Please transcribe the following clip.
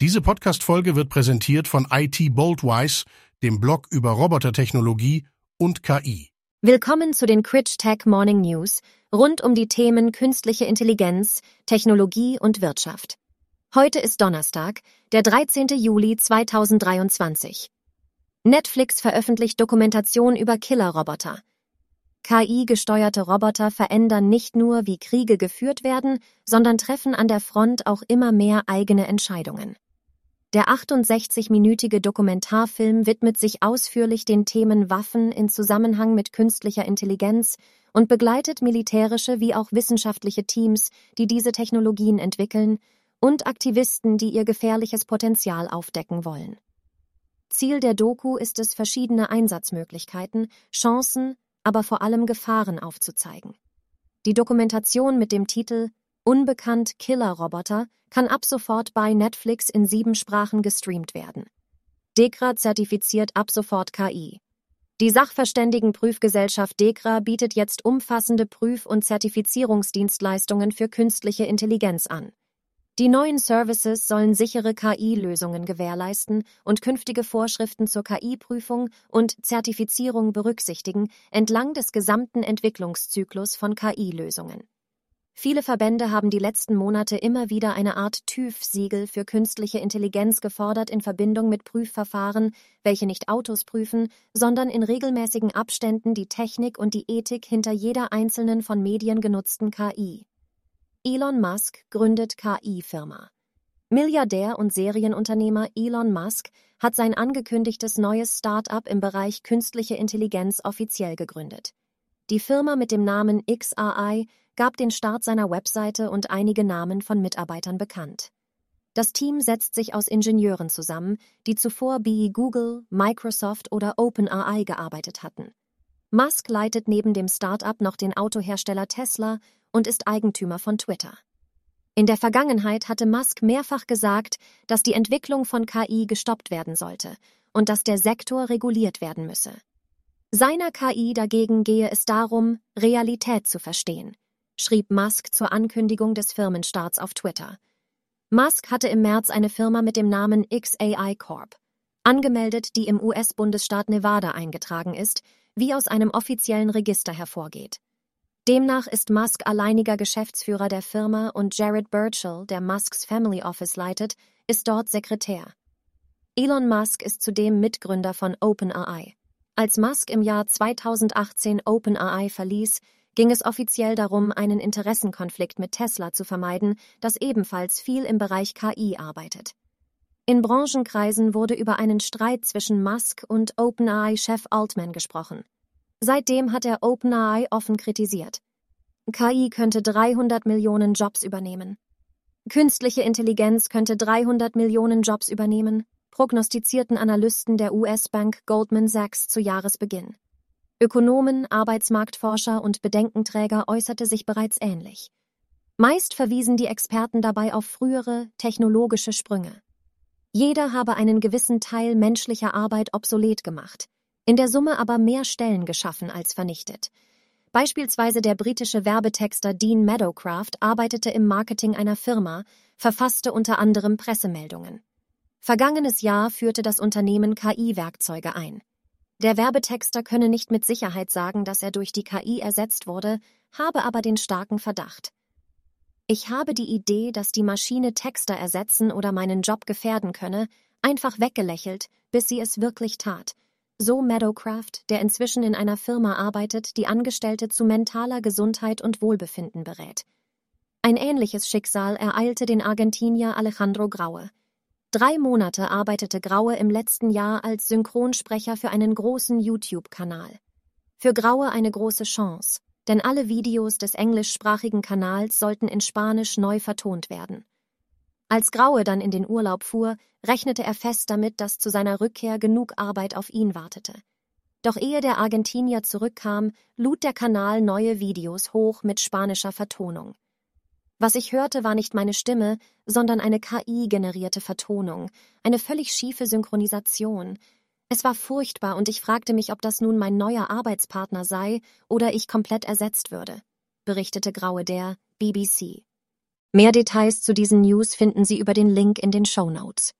Diese Podcast-Folge wird präsentiert von IT Boldwise, dem Blog über Robotertechnologie und KI. Willkommen zu den Critch Tech Morning News rund um die Themen künstliche Intelligenz, Technologie und Wirtschaft. Heute ist Donnerstag, der 13. Juli 2023. Netflix veröffentlicht Dokumentation über Killerroboter. KI-gesteuerte Roboter verändern nicht nur, wie Kriege geführt werden, sondern treffen an der Front auch immer mehr eigene Entscheidungen. Der 68-minütige Dokumentarfilm widmet sich ausführlich den Themen Waffen in Zusammenhang mit künstlicher Intelligenz und begleitet militärische wie auch wissenschaftliche Teams, die diese Technologien entwickeln, und Aktivisten, die ihr gefährliches Potenzial aufdecken wollen. Ziel der Doku ist es, verschiedene Einsatzmöglichkeiten, Chancen, aber vor allem Gefahren aufzuzeigen. Die Dokumentation mit dem Titel Unbekannt Killer-Roboter kann ab sofort bei Netflix in sieben Sprachen gestreamt werden. DEKRA zertifiziert ab sofort KI. Die Sachverständigenprüfgesellschaft DEKRA bietet jetzt umfassende Prüf- und Zertifizierungsdienstleistungen für künstliche Intelligenz an. Die neuen Services sollen sichere KI-Lösungen gewährleisten und künftige Vorschriften zur KI-Prüfung und Zertifizierung berücksichtigen entlang des gesamten Entwicklungszyklus von KI-Lösungen. Viele Verbände haben die letzten Monate immer wieder eine Art TÜV-Siegel für künstliche Intelligenz gefordert in Verbindung mit Prüfverfahren, welche nicht Autos prüfen, sondern in regelmäßigen Abständen die Technik und die Ethik hinter jeder einzelnen von Medien genutzten KI. Elon Musk gründet KI-Firma. Milliardär und Serienunternehmer Elon Musk hat sein angekündigtes neues Start-up im Bereich künstliche Intelligenz offiziell gegründet. Die Firma mit dem Namen XAI gab den Start seiner Webseite und einige Namen von Mitarbeitern bekannt. Das Team setzt sich aus Ingenieuren zusammen, die zuvor bei Google, Microsoft oder OpenAI gearbeitet hatten. Musk leitet neben dem Start-up noch den Autohersteller Tesla und ist Eigentümer von Twitter. In der Vergangenheit hatte Musk mehrfach gesagt, dass die Entwicklung von KI gestoppt werden sollte und dass der Sektor reguliert werden müsse. Seiner KI dagegen gehe es darum, Realität zu verstehen, schrieb Musk zur Ankündigung des Firmenstarts auf Twitter. Musk hatte im März eine Firma mit dem Namen XAI Corp. angemeldet, die im US-Bundesstaat Nevada eingetragen ist, wie aus einem offiziellen Register hervorgeht. Demnach ist Musk alleiniger Geschäftsführer der Firma und Jared Burchell, der Musks Family Office leitet, ist dort Sekretär. Elon Musk ist zudem Mitgründer von OpenAI. Als Musk im Jahr 2018 OpenAI verließ, ging es offiziell darum, einen Interessenkonflikt mit Tesla zu vermeiden, das ebenfalls viel im Bereich KI arbeitet. In Branchenkreisen wurde über einen Streit zwischen Musk und OpenAI-Chef Altman gesprochen. Seitdem hat er OpenAI offen kritisiert. KI könnte 300 Millionen Jobs übernehmen. Künstliche Intelligenz könnte 300 Millionen Jobs übernehmen, prognostizierten Analysten der US-Bank Goldman Sachs zu Jahresbeginn. Ökonomen, Arbeitsmarktforscher und Bedenkenträger äußerte sich bereits ähnlich. Meist verwiesen die Experten dabei auf frühere technologische Sprünge. Jeder habe einen gewissen Teil menschlicher Arbeit obsolet gemacht, in der Summe aber mehr Stellen geschaffen als vernichtet. Beispielsweise der britische Werbetexter Dean Meadowcraft arbeitete im Marketing einer Firma, verfasste unter anderem Pressemeldungen. Vergangenes Jahr führte das Unternehmen KI-Werkzeuge ein. Der Werbetexter könne nicht mit Sicherheit sagen, dass er durch die KI ersetzt wurde, habe aber den starken Verdacht. Ich habe die Idee, dass die Maschine Texter ersetzen oder meinen Job gefährden könne, einfach weggelächelt, bis sie es wirklich tat – so Meadowcraft, der inzwischen in einer Firma arbeitet, die Angestellte zu mentaler Gesundheit und Wohlbefinden berät. Ein ähnliches Schicksal ereilte den Argentinier Alejandro Graue. Drei Monate arbeitete Graue im letzten Jahr als Synchronsprecher für einen großen YouTube-Kanal. Für Graue eine große Chance, denn alle Videos des englischsprachigen Kanals sollten in Spanisch neu vertont werden. Als Graue dann in den Urlaub fuhr, rechnete er fest damit, dass zu seiner Rückkehr genug Arbeit auf ihn wartete. Doch ehe der Argentinier zurückkam, lud der Kanal neue Videos hoch mit spanischer Vertonung. Was ich hörte, war nicht meine Stimme, sondern eine KI-generierte Vertonung, eine völlig schiefe Synchronisation. Es war furchtbar und ich fragte mich, ob das nun mein neuer Arbeitspartner sei oder ich komplett ersetzt würde, berichtete Graue der BBC. Mehr Details zu diesen News finden Sie über den Link in den Show Notes.